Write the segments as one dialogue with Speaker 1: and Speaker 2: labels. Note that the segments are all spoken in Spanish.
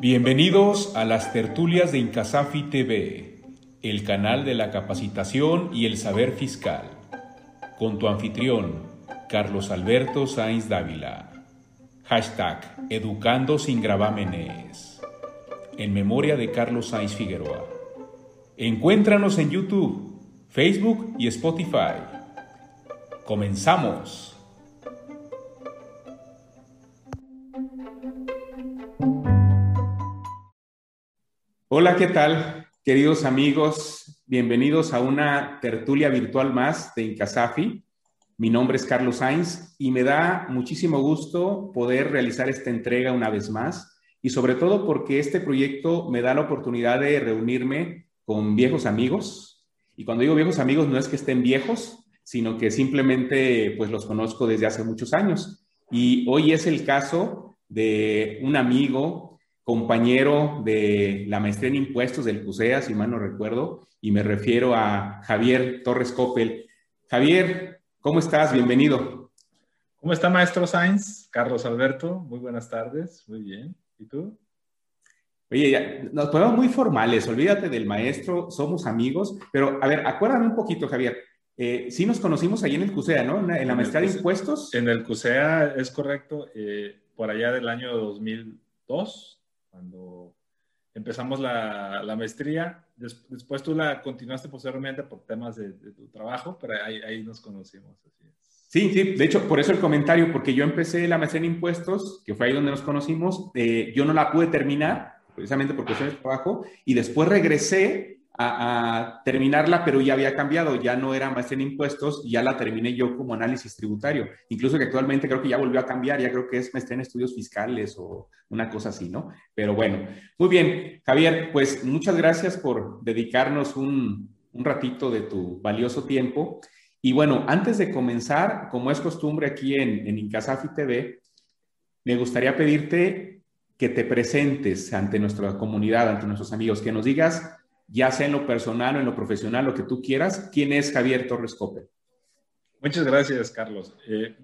Speaker 1: Bienvenidos a las tertulias de Incasafi TV, el canal de la capacitación y el saber fiscal, con tu anfitrión, Carlos Alberto Sainz Dávila. Hashtag Educando sin gravámenes. En memoria de Carlos Sainz Figueroa. Encuéntranos en YouTube, Facebook y Spotify. Comenzamos. Hola, ¿qué tal, queridos amigos? Bienvenidos a una tertulia virtual más de Incasafi. Mi nombre es Carlos Sainz y me da muchísimo gusto poder realizar esta entrega una vez más y sobre todo porque este proyecto me da la oportunidad de reunirme con viejos amigos. Y cuando digo viejos amigos no es que estén viejos, sino que simplemente pues los conozco desde hace muchos años. Y hoy es el caso de un amigo compañero de la maestría en impuestos del CUSEA, si mal no recuerdo, y me refiero a Javier Torres Coppel. Javier, ¿cómo estás? Bienvenido.
Speaker 2: ¿Cómo está, maestro Sainz? Carlos Alberto, muy buenas tardes. Muy bien. ¿Y tú?
Speaker 1: Oye, ya, nos ponemos muy formales, olvídate del maestro, somos amigos, pero a ver, acuérdame un poquito, Javier. Eh, sí nos conocimos ahí en el CUSEA, ¿no? En la, maestría de impuestos.
Speaker 2: En el CUSEA, es correcto, eh, por allá del año 2002, cuando empezamos la, la maestría. después tú la continuaste posteriormente por temas de, tu trabajo, pero ahí, ahí nos conocimos. Así
Speaker 1: Sí, sí, de hecho, por eso el comentario, porque yo empecé la maestría en impuestos, que fue ahí donde nos conocimos, eh, yo no la pude terminar, precisamente por cuestiones de trabajo, y después regresé a, terminarla, pero ya había cambiado, ya no era más en impuestos, ya la terminé yo como análisis tributario. Incluso que actualmente creo que ya volvió a cambiar, ya creo que es maestría en estudios fiscales o una cosa así, ¿no? Pero bueno, muy bien, Javier, pues muchas gracias por dedicarnos un, un ratito de tu valioso tiempo. Y bueno, antes de comenzar, como es costumbre aquí en, en Incasafi TV, me gustaría pedirte que te presentes ante nuestra comunidad, ante nuestros amigos, que nos digas ya sea en lo personal o en lo profesional, lo que tú quieras. ¿Quién es Javier Torres Cope?
Speaker 2: Muchas gracias, Carlos. Eh,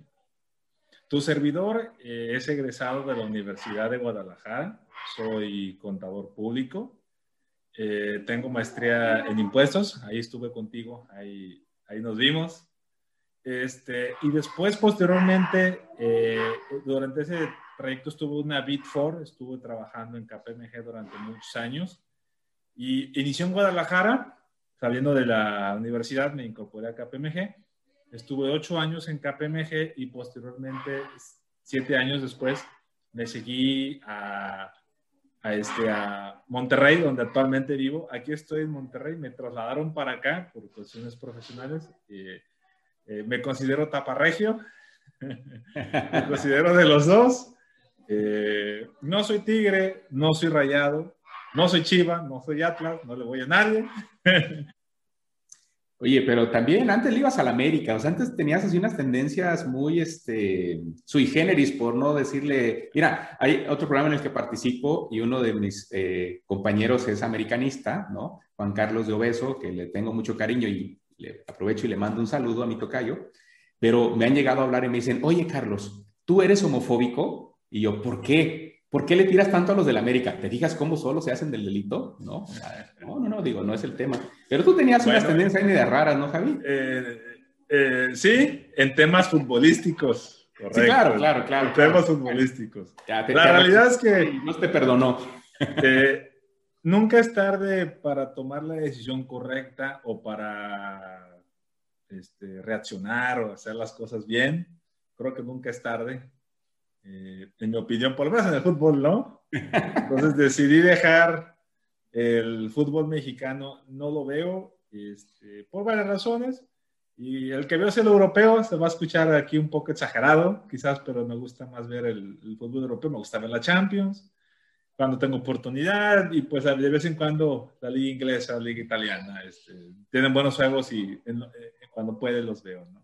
Speaker 2: tu servidor eh, es egresado de la Universidad de Guadalajara. Soy contador público. Eh, tengo maestría en impuestos. Ahí estuve contigo. Ahí, ahí nos vimos. Este, y después, posteriormente, durante ese proyecto estuve una Bit 4. Estuve trabajando en KPMG durante muchos años y inició en Guadalajara, saliendo de la universidad, me incorporé a KPMG. Estuve ocho años en KPMG y posteriormente, siete años después, me seguí a, a, este, a Monterrey, donde actualmente vivo. Aquí estoy en Monterrey, me trasladaron para acá por cuestiones profesionales. Eh, me considero taparregio, me considero de los dos. Eh, no soy tigre, no soy rayado, no soy Chiva, no soy Atlas, no le voy a nadie.
Speaker 1: Oye, pero también antes le ibas a la América, o sea, antes tenías así unas tendencias muy, este, sui generis, por no decirle, mira, hay otro programa en el que participo y uno de mis eh, compañeros es americanista, ¿no? Juan Carlos de Obeso, que le tengo mucho cariño y le aprovecho y le mando un saludo a mi tocayo, pero me han llegado a hablar y me dicen, oye, Carlos, ¿tú eres homofóbico? Y yo, ¿por qué? ¿Por qué le tiras tanto a los del América? ¿Te fijas cómo solo se hacen del delito? No, no, no, no digo, no es el tema. Pero tú tenías unas tendencias ahí medio raras, ¿no, Javi?
Speaker 2: Eh, eh, sí, en temas futbolísticos.
Speaker 1: Correcto. Sí, claro, claro, claro. En
Speaker 2: temas futbolísticos. la realidad es que...
Speaker 1: No te perdonó.
Speaker 2: Eh, nunca es tarde para tomar la decisión correcta o para este, reaccionar o hacer las cosas bien. Creo que nunca es tarde eh, en mi opinión, por lo menos en el fútbol, ¿no? Entonces decidí dejar el fútbol mexicano, no lo veo este, por varias razones. Y el que veo es el europeo, se va a escuchar aquí un poco exagerado, quizás, pero me gusta más ver el, fútbol europeo, me gusta ver la Champions, cuando tengo oportunidad, y pues de vez en cuando la liga inglesa, la liga italiana, este, tienen buenos juegos y eh, cuando puede los veo, ¿no?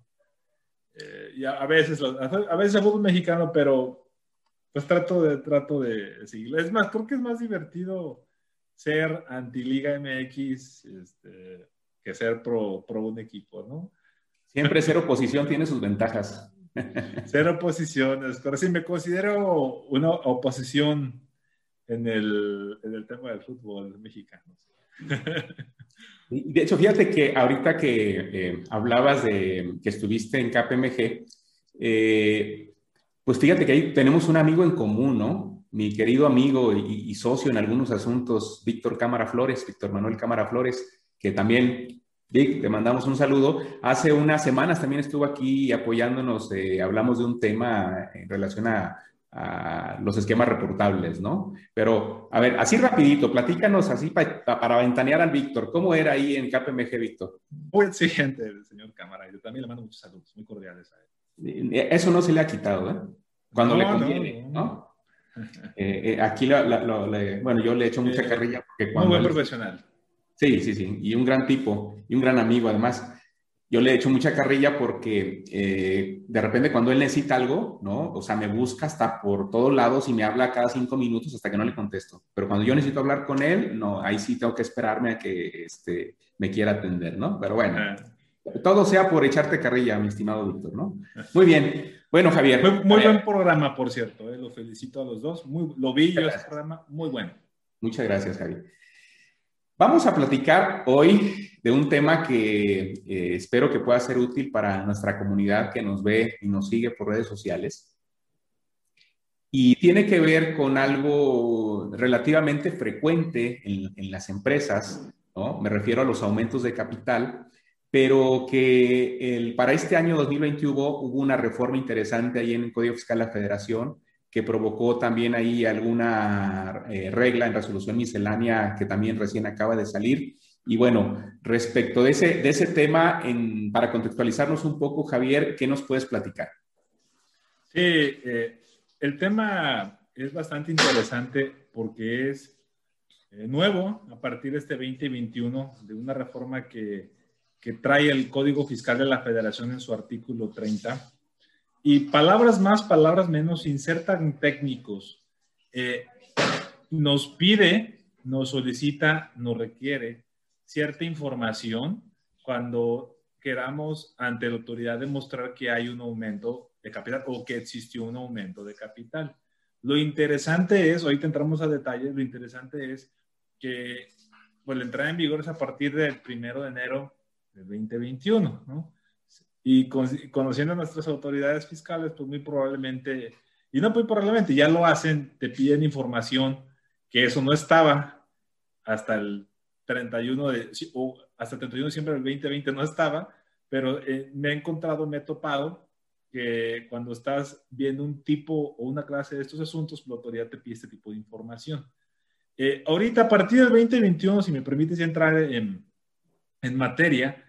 Speaker 2: Eh, y a, veces, a veces el fútbol mexicano, pero pues trato de, trato de seguirlo. Es más, creo que es más divertido ser anti-Liga MX este, que ser pro, pro un equipo, ¿no?
Speaker 1: Siempre ser oposición tiene sus ventajas.
Speaker 2: Ser oposición, pero sí me considero una oposición en el, en el tema del fútbol mexicano.
Speaker 1: De hecho, fíjate que ahorita que eh, hablabas de que estuviste en KPMG, eh, pues fíjate que ahí tenemos un amigo en común, ¿no? Mi querido amigo y, socio en algunos asuntos, Víctor Cámara Flores, Víctor Manuel Cámara Flores, que también, Vic, te mandamos un saludo. Hace unas semanas también estuvo aquí apoyándonos, eh, hablamos de un tema en relación a a los esquemas reportables, ¿no? Pero, a ver, así rapidito, platícanos así para ventanear al Víctor. ¿Cómo era ahí en KPMG, Víctor?
Speaker 2: Muy exigente el señor Cámara. Yo también le mando muchos saludos, muy cordiales a
Speaker 1: él. Eso no se le ha quitado, ¿eh? Cuando le conviene, ¿no? Eh, eh, aquí, bueno, yo le he hecho mucha carrilla porque
Speaker 2: cuando... Muy buen profesional.
Speaker 1: Sí, sí, sí. Y un gran tipo y un gran amigo, además yo le he hecho mucha carrilla porque eh, de repente cuando él necesita algo, ¿no? O sea, me busca hasta por todos lados y me habla cada cinco minutos hasta que no le contesto. Pero cuando yo necesito hablar con él, no, ahí sí tengo que esperarme a que este, me quiera atender, ¿no? Pero bueno, todo sea por echarte carrilla, mi estimado Víctor, ¿no? Muy bien. Bueno, Javier.
Speaker 2: Muy, buen programa, por cierto. ¿eh? Lo felicito a los dos. Muy, lo vi yo ese programa, muy bueno.
Speaker 1: Muchas gracias, Javier. Vamos a platicar hoy de un tema que eh, espero que pueda ser útil para nuestra comunidad que nos ve y nos sigue por redes sociales. Y tiene que ver con algo relativamente frecuente en, las empresas, ¿no? Me refiero a los aumentos de capital, pero que el, para este año 2020 hubo, hubo una reforma interesante ahí en el Código Fiscal de la Federación que provocó también ahí alguna eh, regla en resolución miscelánea que también recién acaba de salir. Y bueno, respecto de ese, de ese tema, en, para contextualizarnos un poco, Javier, ¿qué nos puedes platicar?
Speaker 2: Sí, eh, el tema es bastante interesante porque es eh, nuevo a partir de este 2021, de una reforma que, que trae el Código Fiscal de la Federación en su artículo 30 y palabras más, palabras menos, insertan técnicos. Eh, nos pide, nos solicita, nos requiere cierta información cuando queramos ante la autoridad demostrar que hay un aumento de capital o que existió un aumento de capital. Lo interesante es, ahorita entramos a detalles, lo interesante es que pues, la entrada en vigor es a partir del primero de enero del 2021, ¿no? Y conociendo a nuestras autoridades fiscales, pues muy probablemente, y no muy probablemente, ya lo hacen, te piden información que eso no estaba hasta el 31 de, o hasta el 31 de diciembre del 2020 no estaba, pero eh, me he encontrado, me he topado que cuando estás viendo un tipo o una clase de estos asuntos, la autoridad te pide este tipo de información. Eh, ahorita, a partir del 2021, si me permites entrar en, en materia,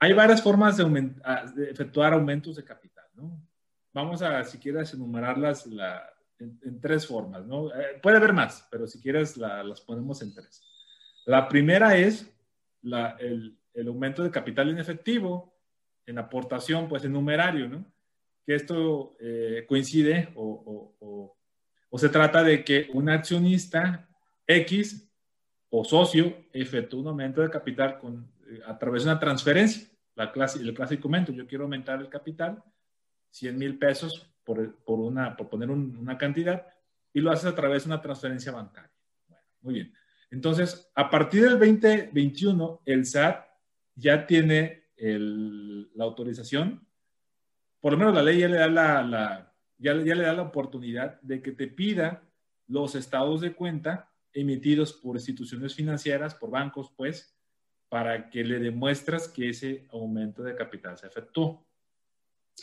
Speaker 2: hay varias formas de, efectuar aumentos de capital, ¿no? Vamos a, si quieres, enumerarlas en, tres formas, ¿no? Eh, puede haber más, pero si quieres, las ponemos en tres. La primera es el, aumento de capital en efectivo, en aportación, pues en numerario, ¿no? Que esto eh, coincide o, o se trata de que un accionista X o socio efectúa un aumento de capital con, eh, a través de una transferencia la clase, el clásico momento, yo quiero aumentar el capital, 100 mil pesos por, por, una, por poner una cantidad, y lo haces a través de una transferencia bancaria. Muy bien. Entonces, a partir del 2021, el SAT ya tiene la autorización, por lo menos la ley ya le da la, la ya, ya le da la oportunidad de que te pida los estados de cuenta emitidos por instituciones financieras, por bancos, pues, para que le demuestras que ese aumento de capital se efectuó.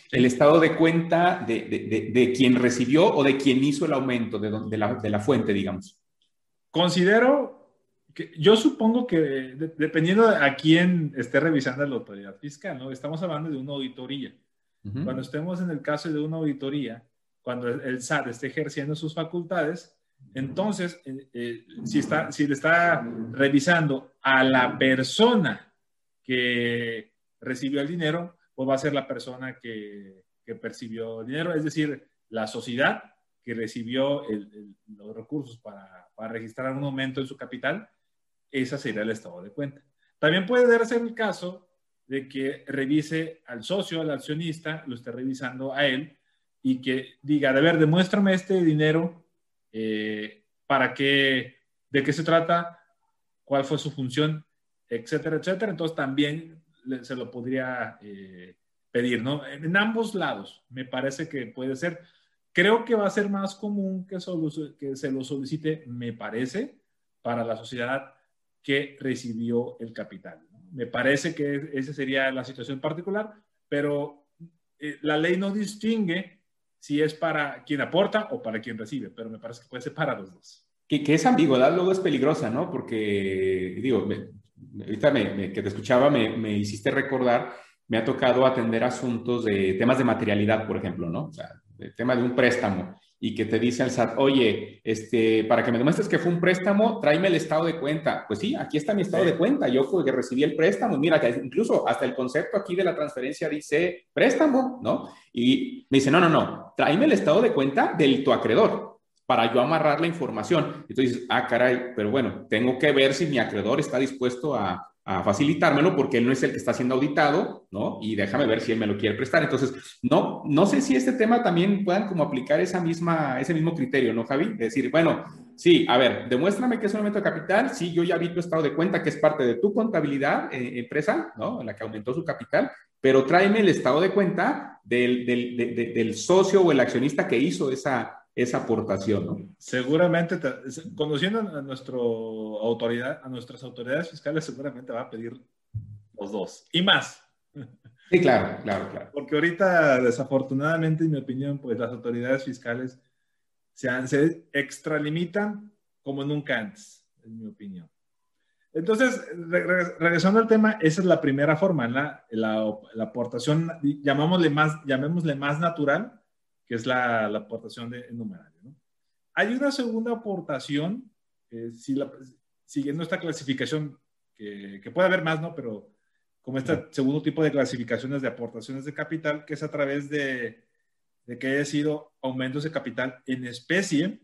Speaker 1: El estado de cuenta de, de, de, quien recibió o de quien hizo el aumento, de, la, de la fuente, digamos.
Speaker 2: Considero que yo supongo que dependiendo a quién esté revisando la autoridad fiscal, ¿no? Estamos hablando de una auditoría. Cuando estemos en el caso de una auditoría, cuando el SAT esté ejerciendo sus facultades, entonces, eh, eh, si, está, si le está revisando a la persona que recibió el dinero, pues va a ser la persona que, que percibió el dinero, es decir, la sociedad que recibió los recursos para, para, registrar un aumento en su capital, esa sería el estado de cuenta. También puede darse el caso de que revise al socio, al accionista, lo esté revisando a él y que diga, de ver, demuéstrame este dinero eh, para qué, de qué se trata, cuál fue su función, etcétera, etcétera. Entonces también se lo podría eh, pedir, ¿no? En ambos lados, me parece que puede ser. Creo que va a ser más común que, se lo solicite, me parece, para la sociedad que recibió el capital. Me parece que esa sería la situación particular, pero eh, la ley no distingue si es para quien aporta o para quien recibe, pero me parece que puede ser para los dos.
Speaker 1: Que, que esa ambigüedad luego es peligrosa, ¿no? Porque, digo, ahorita que te escuchaba me, me, hiciste recordar, me ha tocado atender asuntos de temas de materialidad, por ejemplo, ¿no? O sea, el tema de un préstamo y que te dice el SAT, oye, este, para que me demuestres que fue un préstamo, tráeme el estado de cuenta. Pues sí, aquí está mi estado de cuenta. Yo que recibí el préstamo. Mira, que incluso hasta el concepto aquí de la transferencia dice préstamo, ¿no? Y me dice, no, no, no, tráeme el estado de cuenta del tu acreedor para yo amarrar la información. Entonces, ah, caray, pero bueno, tengo que ver si mi acreedor está dispuesto a, a facilitármelo porque él no es el que está siendo auditado, ¿no? Y déjame ver si él me lo quiere prestar. Entonces, no, no sé si este tema también puedan como aplicar esa misma, ese mismo criterio, ¿no, Javi? decir, bueno, sí, a ver, demuéstrame que es un aumento de capital, sí, yo ya vi tu estado de cuenta que es parte de tu contabilidad, eh, empresa, ¿no? La que aumentó su capital, pero tráeme el estado de cuenta del, del, del socio o el accionista que hizo esa, esa aportación, ¿no?
Speaker 2: Seguramente, conociendo a, nuestro autoridad, a nuestras autoridades fiscales, seguramente va a pedir los dos y más.
Speaker 1: Sí, claro, claro, claro.
Speaker 2: Porque ahorita, desafortunadamente, en mi opinión, pues las autoridades fiscales se, se extralimitan como nunca antes, en mi opinión. Entonces, regresando al tema, esa es la primera forma, la, la, la aportación, llamémosle más, llamémosle más natural, que es la, aportación de numerario. ¿no? Hay una segunda aportación, si la, siguiendo esta clasificación, que, que, puede haber más, ¿no? Pero como este segundo tipo de clasificaciones de aportaciones de capital, que es a través de, de que haya sido aumentos de capital en especie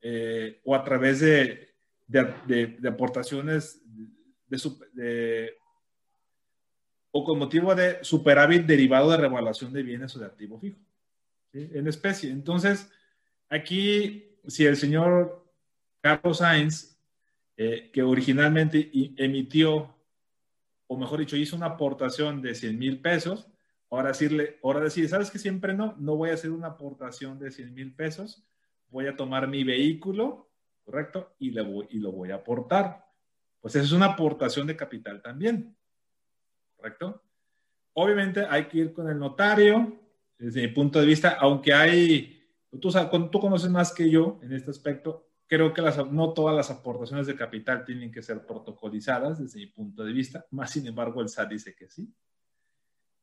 Speaker 2: eh, o a través de, de, de aportaciones de, o con motivo de superávit derivado de revaluación de bienes o de activo fijo en especie. Entonces, aquí, si el señor Carlos Sainz, eh, que originalmente emitió, o mejor dicho, hizo una aportación de 100 mil pesos, ahora decirle, ahora decir, ¿sabes que siempre no? No voy a hacer una aportación de 100 mil pesos, voy a tomar mi vehículo, ¿correcto? Y, le voy, y lo voy a aportar. Pues eso es una aportación de capital también, ¿correcto? Obviamente hay que ir con el notario, desde mi punto de vista, aunque hay, tú, tú conoces más que yo en este aspecto, creo que las, no todas las aportaciones de capital tienen que ser protocolizadas desde mi punto de vista, más sin embargo el SAT dice que sí.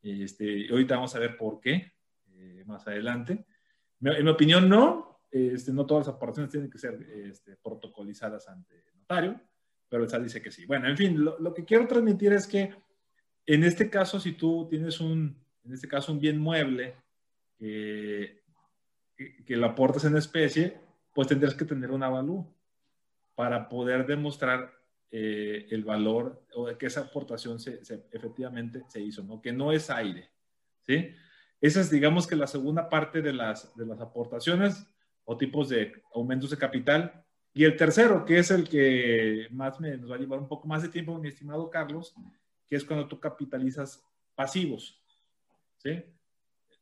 Speaker 2: Este, ahorita vamos a ver por qué eh, más adelante. En mi opinión, no, este, no todas las aportaciones tienen que ser este, protocolizadas ante el notario, pero el SAT dice que sí. Bueno, en fin, lo, lo que quiero transmitir es que en este caso, si tú tienes un, en este caso, un bien mueble que, lo aportes en especie, pues tendrás que tener un avalúo para poder demostrar eh, el valor o que esa aportación se, efectivamente se hizo, ¿no? que no es aire. ¿sí? Esa es, digamos que la segunda parte de las, de las aportaciones o tipos de aumentos de capital. Y el tercero, que es el que más me, nos va a llevar un poco más de tiempo, mi estimado Carlos, que es cuando tú capitalizas pasivos. ¿sí?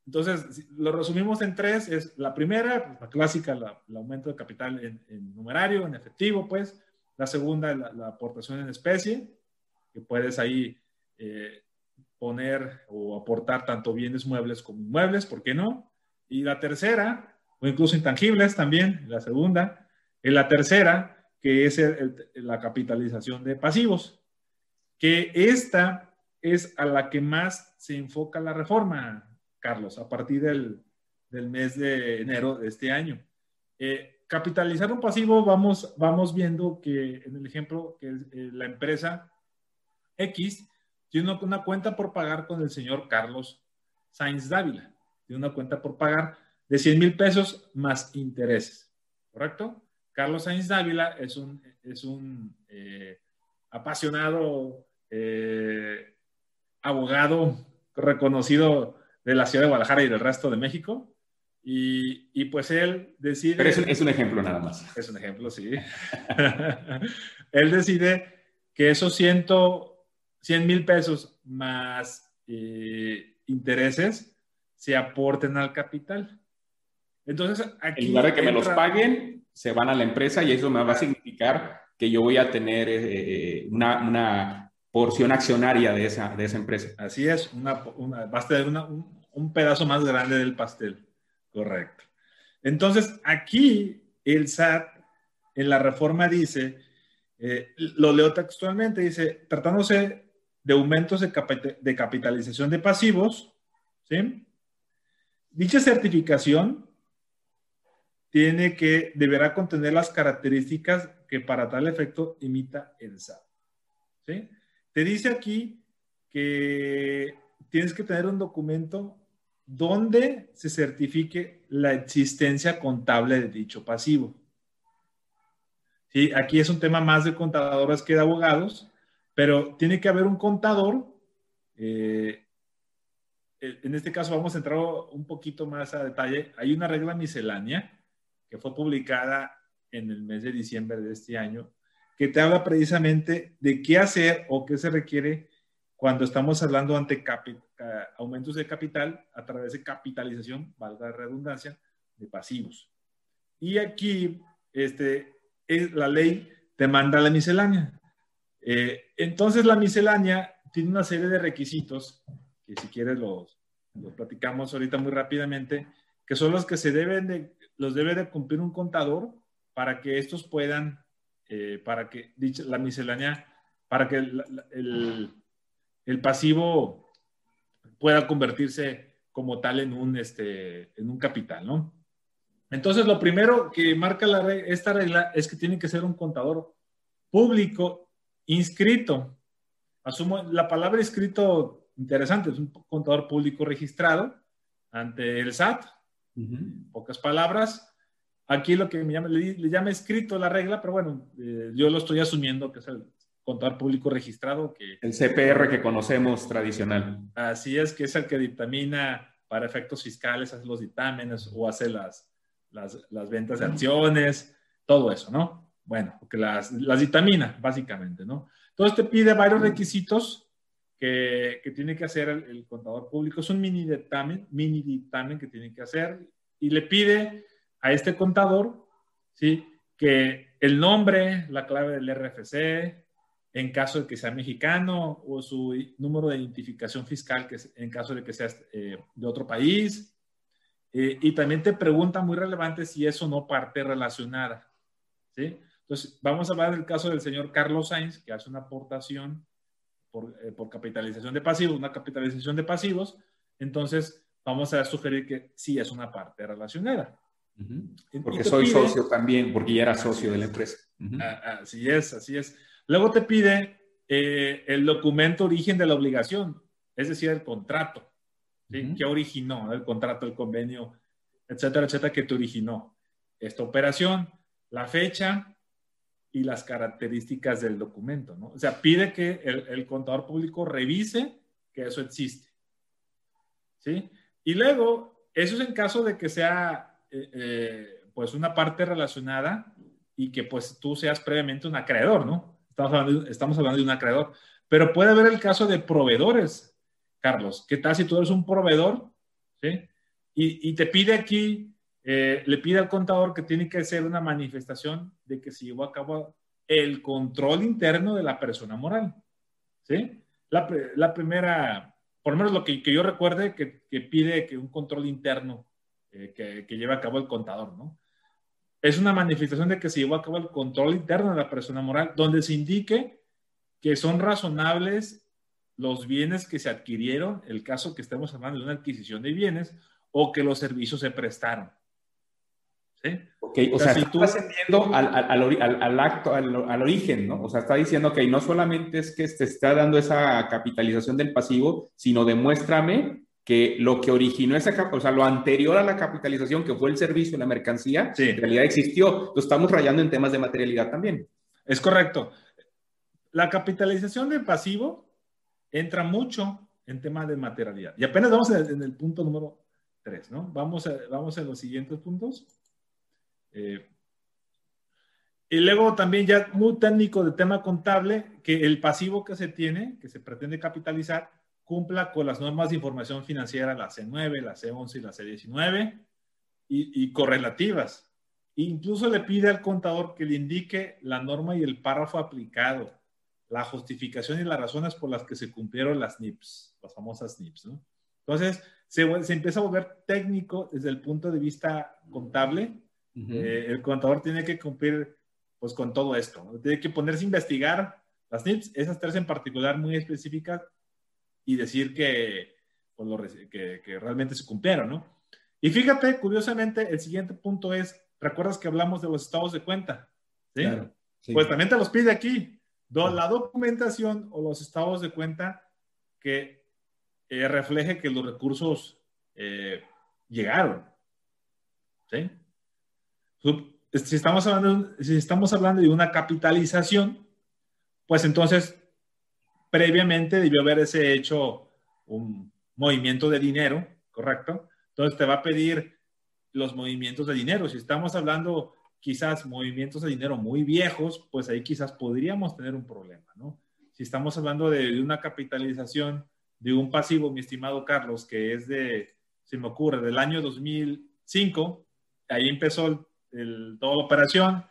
Speaker 2: Entonces, lo resumimos en tres. Es la primera, pues, la clásica, el aumento de capital en, numerario, en efectivo, pues. La segunda, la, aportación en especie, que puedes ahí eh, poner o aportar tanto bienes muebles como inmuebles, ¿por qué no? Y la tercera, o incluso intangibles también, la segunda. En la tercera, que es la capitalización de pasivos, que esta es a la que más se enfoca la reforma, Carlos, a partir del, mes de enero de este año. Eh, capitalizar un pasivo, vamos, vamos viendo que en el ejemplo que eh, la empresa X tiene una, una, cuenta por pagar con el señor Carlos Sainz Dávila. Tiene una cuenta por pagar de 100 mil pesos más intereses. ¿Correcto? Carlos Sainz Dávila es un, es un eh, apasionado abogado reconocido de la ciudad de Guadalajara y del resto de México. Y, pues él decide...
Speaker 1: Pero es un, ejemplo nada más.
Speaker 2: Es un ejemplo, sí. él decide que esos 100 mil pesos más eh, intereses se aporten al capital. Entonces,
Speaker 1: aquí... En lugar de que me los paguen, se van a la empresa y eso me va a significar que yo voy a tener eh, una, porción accionaria de esa, de esa empresa.
Speaker 2: Así es, una, vas a tener un, pedazo más grande del pastel. Correcto. Entonces, aquí el SAT en la reforma dice, eh, lo leo textualmente, dice, tratándose de aumentos de, de capitalización de pasivos, ¿sí? Dicha certificación tiene que, deberá contener las características que para tal efecto imita el SAT. ¿sí? Te dice aquí que tienes que tener un documento donde se certifique la existencia contable de dicho pasivo. ¿Sí? Aquí es un tema más de contadoras que de abogados, pero tiene que haber un contador. Eh, en este caso vamos a entrar un poquito más a detalle. Hay una regla miscelánea que fue publicada en el mes de diciembre de este año, que te habla precisamente de qué hacer o qué se requiere cuando estamos hablando ante aumentos de capital a través de capitalización, valga la redundancia, de pasivos. Y aquí, este, es, la ley te manda la miscelánea. Eh, entonces, la miscelánea tiene una serie de requisitos, que si quieres los, los platicamos ahorita muy rápidamente, que son los que se deben de los debe de cumplir un contador para que estos puedan, eh, para que dicha, la miscelánea, para que el, el, pasivo pueda convertirse como tal en un, este, en un capital, ¿no? Entonces, lo primero que marca la, esta regla es que tiene que ser un contador público inscrito. Asumo la palabra inscrito, interesante, es un contador público registrado ante el SAT, Pocas palabras. Aquí lo que me llama, le, llama escrito la regla, pero bueno, eh, yo lo estoy asumiendo que es el contador público registrado. Que,
Speaker 1: el CPR que conocemos tradicional.
Speaker 2: Así es, que es el que dictamina para efectos fiscales, hace los dictámenes o hace las, las, las ventas de acciones, todo eso, ¿no? Bueno, que las, las dictamina, básicamente, ¿no? Entonces te pide varios requisitos que, tiene que hacer el, contador público. Es un mini dictamen, mini dictamen que tiene que hacer y le pide a este contador, ¿sí? Que el nombre, la clave del RFC, en caso de que sea mexicano, o su número de identificación fiscal, que en caso de que sea eh, de otro país. Eh, y también te pregunta muy relevante si eso no parte relacionada. ¿sí? Entonces, vamos a hablar del caso del señor Carlos Sainz, que hace una aportación eh, por, capitalización de pasivos, una capitalización de pasivos, entonces vamos a sugerir que sí es una parte relacionada.
Speaker 1: Porque soy socio también, porque ya era socio de la empresa.
Speaker 2: Así es, así es. Luego te pide eh, el documento origen de la obligación, es decir, el contrato. ¿sí? ¿Qué originó el contrato, el convenio, etcétera, etcétera, que te originó esta operación? La fecha, y las características del documento, ¿no? O sea, pide que el, contador público revise que eso existe, ¿sí? Y luego, eso es en caso de que sea, eh, eh, pues, una parte relacionada y que, pues, tú seas previamente un acreedor, ¿no? Estamos hablando, de, estamos hablando de un acreedor. Pero puede haber el caso de proveedores, Carlos. ¿Qué tal si tú eres un proveedor, ¿sí? Y, y te pide aquí eh, le pide al contador que tiene que ser una manifestación de que se llevó a cabo el control interno de la persona moral. ¿Sí? La, primera, por lo menos lo que, yo recuerde, que, pide que un control interno eh, que, que, lleve a cabo el contador, ¿no? Es una manifestación de que se llevó a cabo el control interno de la persona moral, donde se indique que son razonables los bienes que se adquirieron, el caso que estemos hablando de una adquisición de bienes, o que los servicios se prestaron.
Speaker 1: ¿Sí? o, sea, tú... estás al, al, al, acto, al, origen, ¿no? O sea, está diciendo que no solamente es que te está dando esa capitalización del pasivo, sino demuéstrame que lo que originó esa, o sea, lo anterior a la capitalización, que fue el servicio, la mercancía, en realidad existió. Lo estamos rayando en temas de materialidad también.
Speaker 2: Es correcto. La capitalización del pasivo entra mucho en temas de materialidad. Y apenas vamos en el punto número tres, ¿no? Vamos a, vamos a los siguientes puntos. Eh, y luego también ya muy técnico de tema contable, que el pasivo que se tiene, que se pretende capitalizar, cumpla con las normas de información financiera, la C9, la C11 y la C19, y, y correlativas. Incluso le pide al contador que le indique la norma y el párrafo aplicado, la justificación y las razones por las que se cumplieron las NIPS, las famosas NIPS, ¿no? Entonces, se, se empieza a volver técnico desde el punto de vista contable. Eh, el contador tiene que cumplir pues con todo esto. Tiene que ponerse a investigar las NIPS, esas tres en particular muy específicas, y decir que, pues, que, que, realmente se cumplieron, ¿no? Y fíjate, curiosamente, el siguiente punto es, ¿recuerdas que hablamos de los estados de cuenta? ¿Sí? Pues también te los pide aquí. la documentación o los estados de cuenta que eh, refleje que los recursos eh, llegaron. ¿Sí? si estamos, hablando, si estamos hablando de una capitalización, pues entonces previamente debió haberse hecho un movimiento de dinero, ¿correcto? Entonces te va a pedir los movimientos de dinero. Si estamos hablando quizás movimientos de dinero muy viejos, pues ahí quizás podríamos tener un problema, ¿no? Si estamos hablando de, una capitalización de un pasivo, mi estimado Carlos, que es de, se me ocurre, del año 2005, ahí empezó toda la operación,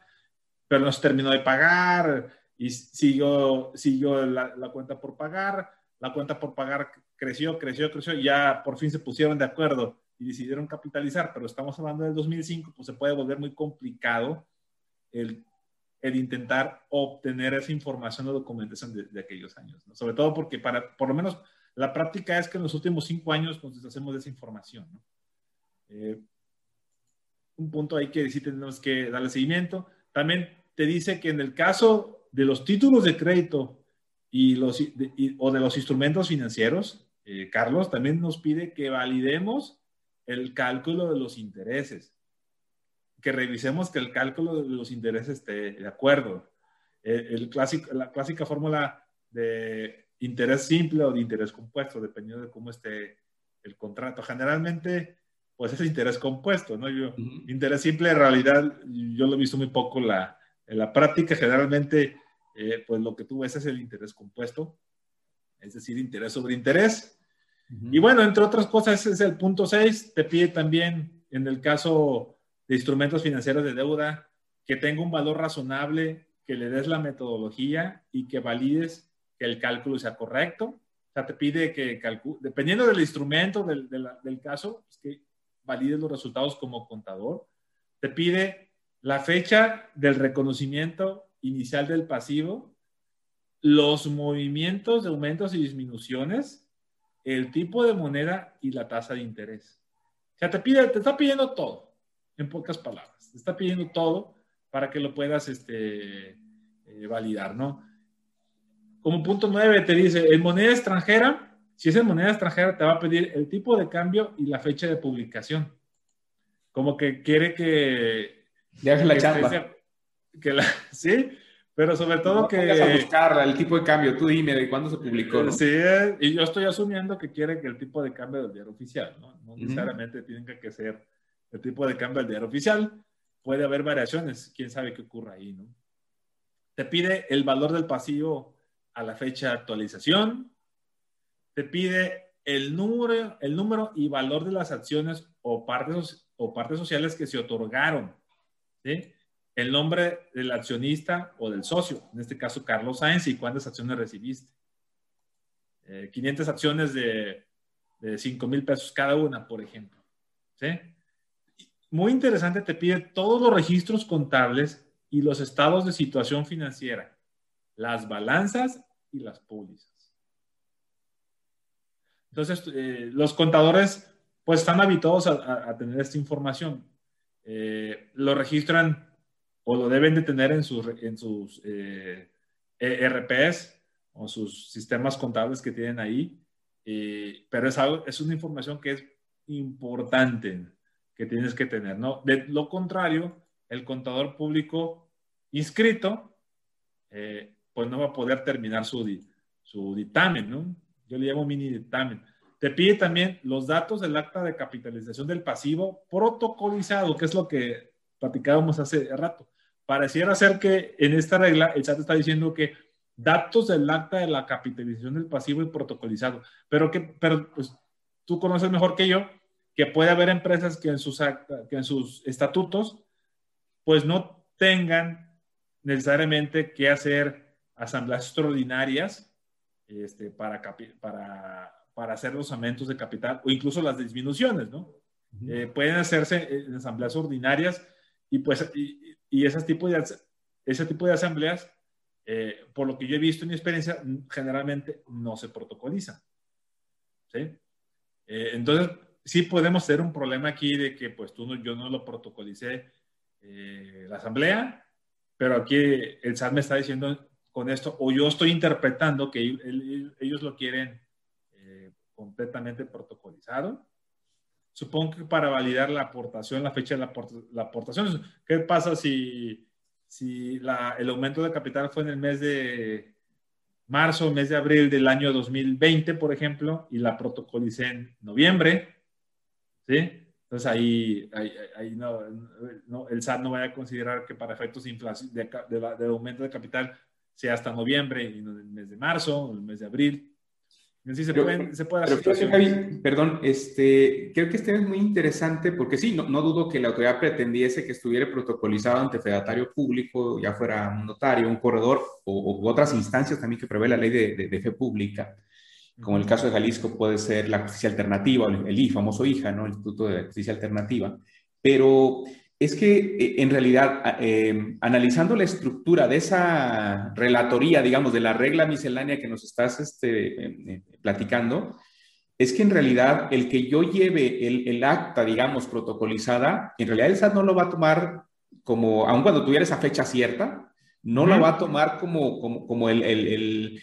Speaker 2: pero no se terminó de pagar y siguió, siguió la, cuenta por pagar. La cuenta por pagar creció, creció, creció y ya por fin se pusieron de acuerdo y decidieron capitalizar, pero estamos hablando del 2005, pues se puede volver muy complicado el, el intentar obtener esa información o documentación de, aquellos años, sobre todo porque para, por lo menos la práctica es que en los últimos cinco años nos deshacemos de esa información. ¿no? Eh, un punto ahí que sí tenemos que darle seguimiento. También te dice que en el caso de los títulos de crédito y los, o de los instrumentos financieros, eh, Carlos también nos pide que validemos el cálculo de los intereses, que revisemos que el cálculo de los intereses esté de acuerdo. Eh, el clásico, la clásica fórmula de interés simple o de interés compuesto, dependiendo de cómo esté el contrato. Generalmente pues es interés compuesto, ¿no? Yo, Interés simple, en realidad, yo lo he visto muy poco la, en la práctica, generalmente, eh, pues lo que tú ves es el interés compuesto, es decir, interés sobre interés. Y bueno, entre otras cosas, ese es el punto 6, te pide también, en el caso de instrumentos financieros de deuda, que tenga un valor razonable, que le des la metodología y que valides que el cálculo sea correcto. O sea, te pide que, dependiendo del instrumento, del, del caso, pues que valides los resultados como contador. Te pide la fecha del reconocimiento inicial del pasivo, los movimientos de aumentos y disminuciones, el tipo de moneda y la tasa de interés. O sea, te, pide, te está pidiendo todo, en pocas palabras. Te está pidiendo todo para que lo puedas este, eh, validar, ¿no? Como punto nueve te dice, en moneda extranjera, si es en moneda extranjera, te va a pedir el tipo de cambio y la fecha de publicación. Como que quiere que...
Speaker 1: Ya la chamba.
Speaker 2: Que la, sí, pero sobre todo que...
Speaker 1: a buscar el tipo de cambio. Tú dime de cuándo se publicó,
Speaker 2: Sí, y yo estoy asumiendo que quiere que el tipo de cambio del diario oficial, ¿no? No necesariamente tiene que ser el tipo de cambio del diario oficial. Puede haber variaciones, quién sabe qué ocurra ahí, ¿no? Te pide el valor del pasivo a la fecha de actualización, te pide el número, el número y valor de las acciones o partes, o partes sociales que se otorgaron. El nombre del accionista o del socio, en este caso Carlos Sáenz, y cuántas acciones recibiste. 500 eh, acciones de, de 5 mil pesos cada una, por ejemplo. Muy interesante, te pide todos los registros contables y los estados de situación financiera, las balanzas y las pólizas. Entonces, eh, los contadores pues están habituados a, tener esta información. Eh, lo registran o lo deben de tener en sus, en sus ERPs eh, e o sus sistemas contables que tienen ahí. pero es, algo, es una información que es importante que tienes que tener, ¿no? De lo contrario, el contador público inscrito, pues no va a poder terminar su, su dictamen, ¿no? Yo le llamo mini dictamen. Te pide también los datos del acta de capitalización del pasivo protocolizado, que es lo que platicábamos hace rato. Pareciera ser que en esta regla el SAT está diciendo que datos del acta de la capitalización del pasivo y protocolizado, pero que pero, pues, tú conoces mejor que yo que puede haber empresas que en sus, que en sus estatutos pues no tengan necesariamente que hacer asambleas extraordinarias este, para, para, para hacer los aumentos de capital o incluso las disminuciones, ¿no? Eh, pueden hacerse en asambleas ordinarias y pues y, y ese, tipo de, ese tipo de asambleas, eh, por lo que yo he visto en mi experiencia, generalmente no se protocolizan. ¿sí? Eh, entonces, sí podemos tener un problema aquí de que pues tú no, yo no lo protocolicé la asamblea, pero aquí el SAT me está diciendo con esto, o yo estoy interpretando que ellos lo quieren eh, completamente protocolizado. Supongo que para validar la aportación, la fecha de la, aportación, ¿qué pasa si, si el aumento de capital fue en el mes de marzo, mes de abril del año 2020, por ejemplo, y la protocolicé en noviembre? ¿Sí? Entonces ahí, ahí, no, el SAT no vaya a considerar que para efectos de, inflación, de, aumento de capital sea hasta noviembre y no el mes de marzo o el mes de abril. Sí, se, pueden, se puede
Speaker 1: hacer. Javi, perdón, este, creo que este es muy interesante porque sí, no, no, dudo que la autoridad pretendiese que estuviera protocolizado ante fedatario público, ya fuera un notario, un corredor o, otras instancias también que prevé la ley de, de fe pública como el caso de Jalisco puede ser la justicia alternativa, el I, famoso IJA, ¿no? El Instituto de Justicia Alternativa. Pero es que eh, en realidad, eh, analizando la estructura de esa relatoría, digamos, de la regla miscelánea que nos estás este, eh, platicando, es que en realidad el que yo lleve el, acta, digamos, protocolizada, en realidad el SAT no lo va a tomar como, aun cuando tuviera esa fecha cierta, no lo va a tomar como, como, como el, el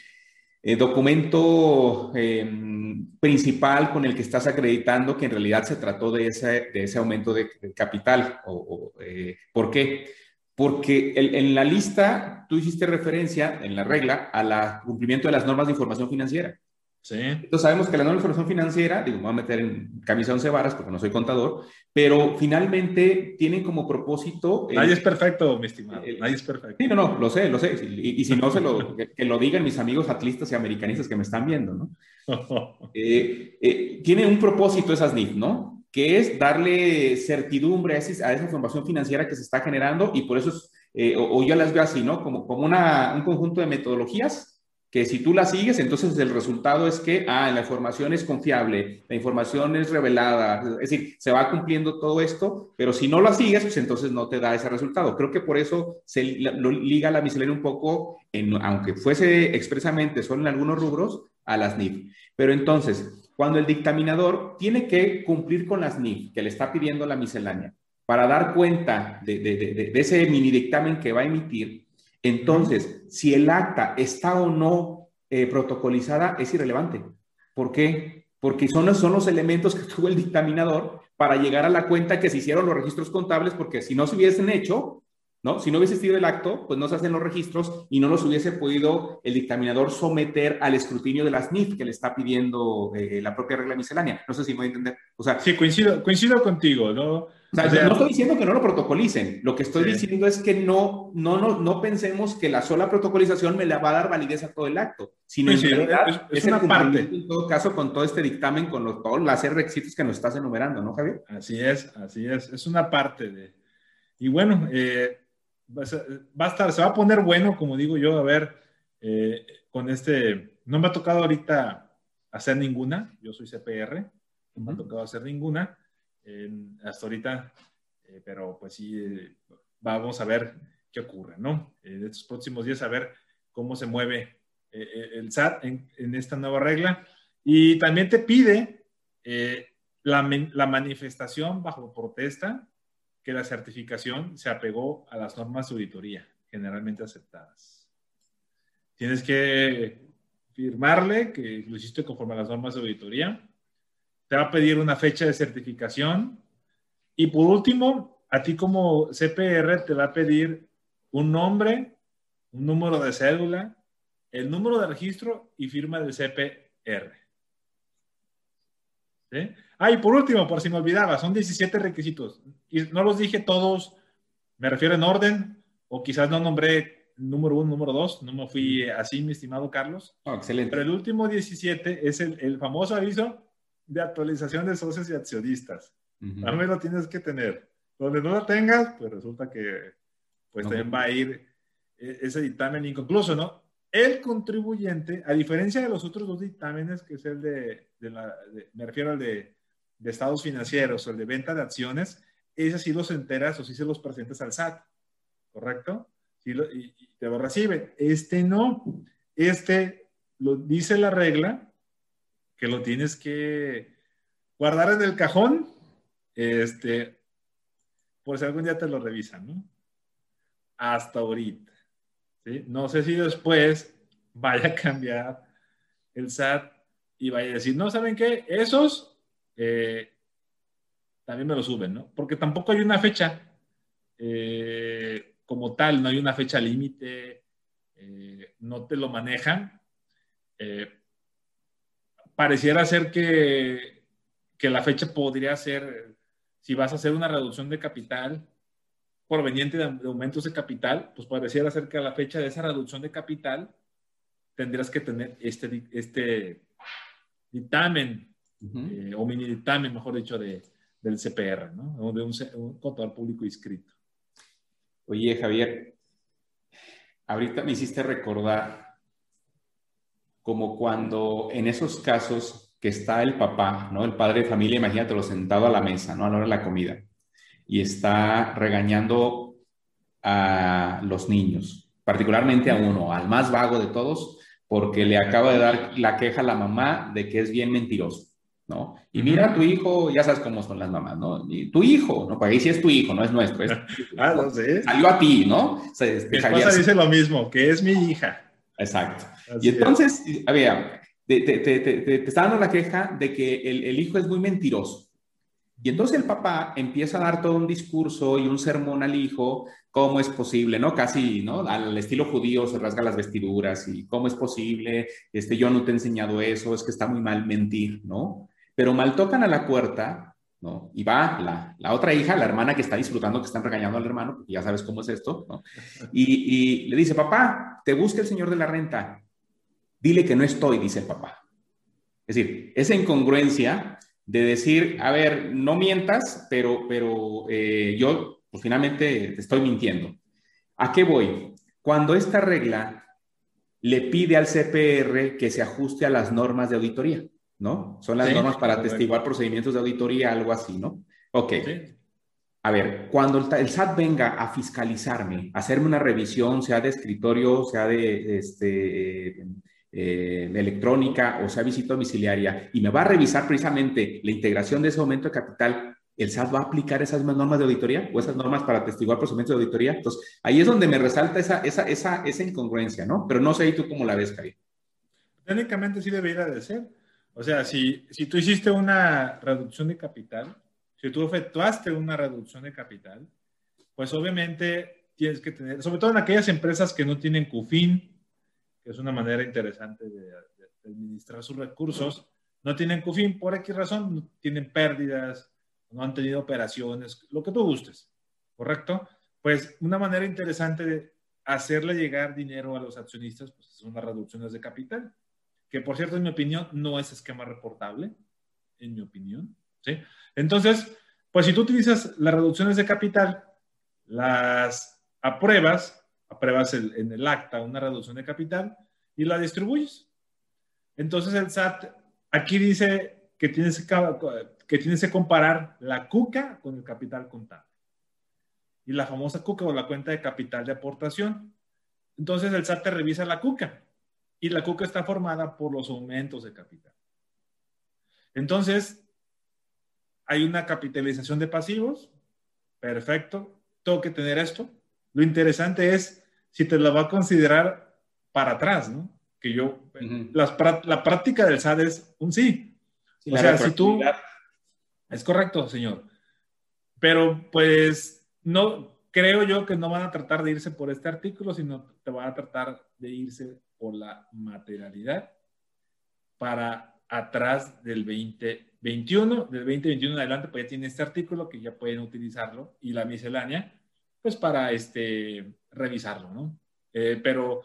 Speaker 1: eh, documento em, principal con el que estás acreditando que en realidad se trató de ese, de ese aumento de, capital. O, eh, ¿Por qué? Porque en la lista tú hiciste referencia, en la regla, al cumplimiento de las normas de información financiera. Sí. Entonces sabemos que la de información financiera, digo, me voy a meter en camisa once varas porque no soy contador, pero finalmente tienen como propósito...
Speaker 2: Nadie es perfecto, mi estimado. Nadie es perfecto.
Speaker 1: Sí, no, no, lo sé, lo sé. Y, si no, se lo, que, lo digan mis amigos atlistas y americanistas que me están viendo, ¿no? Eh, eh, tiene un propósito esas NIF, ¿no? Que es darle certidumbre a, esa información financiera que se está generando y por eso es, eh, o, yo las veo así, ¿no? Como, como una, un conjunto de metodologías que si tú la sigues, entonces el resultado es que, ah, la información es confiable, la información es revelada, es decir, se va cumpliendo todo esto, pero si no la sigues, pues entonces no te da ese resultado. Creo que por eso se liga la miscelánea un poco, en, aunque fuese expresamente solo en algunos rubros, a las NIF. Pero entonces, cuando el dictaminador tiene que cumplir con las NIF que le está pidiendo la miscelánea para dar cuenta de, de ese mini dictamen que va a emitir, entonces, si el acta está o no eh, protocolizada, es irrelevante. ¿Por qué? Porque son, son los elementos que tuvo el dictaminador para llegar a la cuenta que se hicieron los registros contables, porque si no se hubiesen hecho, ¿no? Si no hubiese sido el acto, pues no se hacen los registros y no los hubiese podido el dictaminador someter al escrutinio de las NIF que le está pidiendo eh, la propia regla miscelánea. No sé si me voy a entender.
Speaker 2: O sea, sí, coincido, coincido contigo, ¿no?
Speaker 1: no estoy diciendo que no lo protocolicen, lo que estoy diciendo es que no, no, no, no pensemos que la sola protocolización me la va a dar validez a todo el acto, sino en realidad es, una parte. En todo caso, con todo este dictamen, con los, todos los requisitos que nos estás enumerando, ¿no, Javier?
Speaker 2: Así es, así es, es una parte de... Y bueno, eh, va a estar, se va a poner bueno, como digo yo, a ver, eh, con este, no me ha tocado ahorita hacer ninguna, yo soy CPR, no me ha tocado hacer ninguna, hasta ahorita, eh, pero pues sí, eh, vamos a ver qué ocurre, ¿no? En estos próximos días a ver cómo se mueve eh, el SAT en, esta nueva regla. Y también te pide la, la, manifestación bajo protesta que la certificación se apegó a las normas de auditoría generalmente aceptadas. Tienes que firmarle que lo hiciste conforme a las normas de auditoría te va a pedir una fecha de certificación y por último, a ti como CPR te va a pedir un nombre, un número de cédula, el número de registro y firma del CPR. ¿Sí? Ah, y por último, por si me olvidaba, son 17 requisitos. Y no los dije todos, me refiero en orden, o quizás no nombré número uno, número dos, no me fui así, mi estimado Carlos.
Speaker 1: Oh, excelente.
Speaker 2: Pero el último 17 es el, el famoso aviso de actualización de socios y accionistas. Uh -huh. lo tienes que tener. Donde no lo tengas, pues resulta que pues también va a ir e, ese dictamen inconcluso, ¿no? El contribuyente, a diferencia de los otros dos dictámenes, que es el de, la, me refiero al de, estados financieros o el de venta de acciones, ese sí los enteras o sí se los presentas al SAT, ¿correcto? Lo, y, te lo recibe. Este no. Este lo dice la regla que lo tienes que guardar en el cajón, este, por si algún día te lo revisan, ¿no? Hasta ahorita. No sé si después vaya a cambiar el SAT y vaya a decir, no, ¿saben qué? Esos eh, también me lo suben, ¿no? Porque tampoco hay una fecha eh, como tal, no hay una fecha límite, eh, no te lo manejan. pareciera ser que, que la fecha podría ser, si vas a hacer una reducción de capital, proveniente de, de, aumentos de capital, pues pareciera ser que a la fecha de esa reducción de capital tendrás que tener este, este dictamen, uh -huh. eh, o mini dictamen, mejor dicho, de, del CPR, ¿no? O de un, un, contador público inscrito.
Speaker 1: Oye, Javier, ahorita me hiciste recordar como cuando en esos casos que está el papá, ¿no? El padre de familia, imagínatelo sentado a la mesa, ¿no? A la hora de la comida y está regañando a los niños, particularmente a uno, al más vago de todos, porque le acaba de dar la queja a la mamá de que es bien mentiroso, ¿no? Y mira, tu hijo, ya sabes cómo son las mamás, ¿no? Y tu hijo, ¿no? Porque ahí sí es tu hijo, no es nuestro. Es
Speaker 2: ah, no sé.
Speaker 1: Salió a ti, ¿no?
Speaker 2: Se, Mi esposa dice lo mismo, que es mi hija.
Speaker 1: Exacto. Así y entonces, es. a ver, te, te, te, te, está dando la queja de que el, el hijo es muy mentiroso. Y entonces el papá empieza a dar todo un discurso y un sermón al hijo, cómo es posible, ¿no? Casi, ¿no? Al estilo judío se rasga las vestiduras y cómo es posible, este, yo no te he enseñado eso, es que está muy mal mentir, ¿no? Pero mal tocan a la puerta, ¿no? Y va la, la otra hija, la hermana que está disfrutando que están regañando al hermano, porque ya sabes cómo es esto, ¿no? Y, y le dice, papá, te busca el señor de la renta, dile que no estoy, dice el papá. Es decir, esa incongruencia de decir, a ver, no mientas, pero, pero eh, yo pues finalmente te estoy mintiendo. ¿A qué voy? Cuando esta regla le pide al CPR que se ajuste a las normas de auditoría, ¿no? Son las sí, normas para atestiguar procedimientos de auditoría, algo así, ¿no? Ok. Sí. A ver, cuando el SAT venga a fiscalizarme, a hacerme una revisión, sea de escritorio, sea de, este, eh, electrónica o sea visita domiciliaria y me va a revisar precisamente la integración de ese aumento de capital, ¿el SAT va a aplicar esas mismas normas de auditoría o esas normas para atestiguar procedimientos de auditoría? Entonces, ahí es donde me resalta esa, esa, esa, esa incongruencia, ¿no? Pero no sé ¿y tú cómo la ves, Javier.
Speaker 2: Técnicamente sí debería de ser. O sea, si, si tú hiciste una reducción de capital, si tú efectuaste una reducción de capital, pues obviamente tienes que tener, sobre todo en aquellas empresas que no tienen CUFIN, que es una manera interesante de, de, administrar sus recursos. No tienen CUFIN por X razón, tienen pérdidas, no han tenido operaciones, lo que tú gustes, ¿correcto? Pues una manera interesante de hacerle llegar dinero a los accionistas pues son las reducciones de capital, que por cierto, en mi opinión, no es esquema reportable, en mi opinión, ¿sí? Entonces, pues si tú utilizas las reducciones de capital, las apruebas, apruebas el, en el acta una reducción de capital y la distribuyes. Entonces el SAT aquí dice que tienes que, que tienes que comparar la CUCA con el capital contable. Y la famosa CUCA o la cuenta de capital de aportación. Entonces el SAT te revisa la CUCA y la CUCA está formada por los aumentos de capital. Entonces, hay una capitalización de pasivos. Perfecto. Tengo que tener esto. Lo interesante es si te la va a considerar para atrás, ¿no? Que yo, uh -huh. las, la práctica del SAT es un sí. sí o sea, si tú... Es correcto, señor. Pero pues no, creo yo que no van a tratar de irse por este artículo, sino te van a tratar de irse por la materialidad para atrás del 20 21, del 2021 en adelante, pues ya tiene este artículo que ya pueden utilizarlo y la miscelánea, pues para este, revisarlo, ¿no? Eh, pero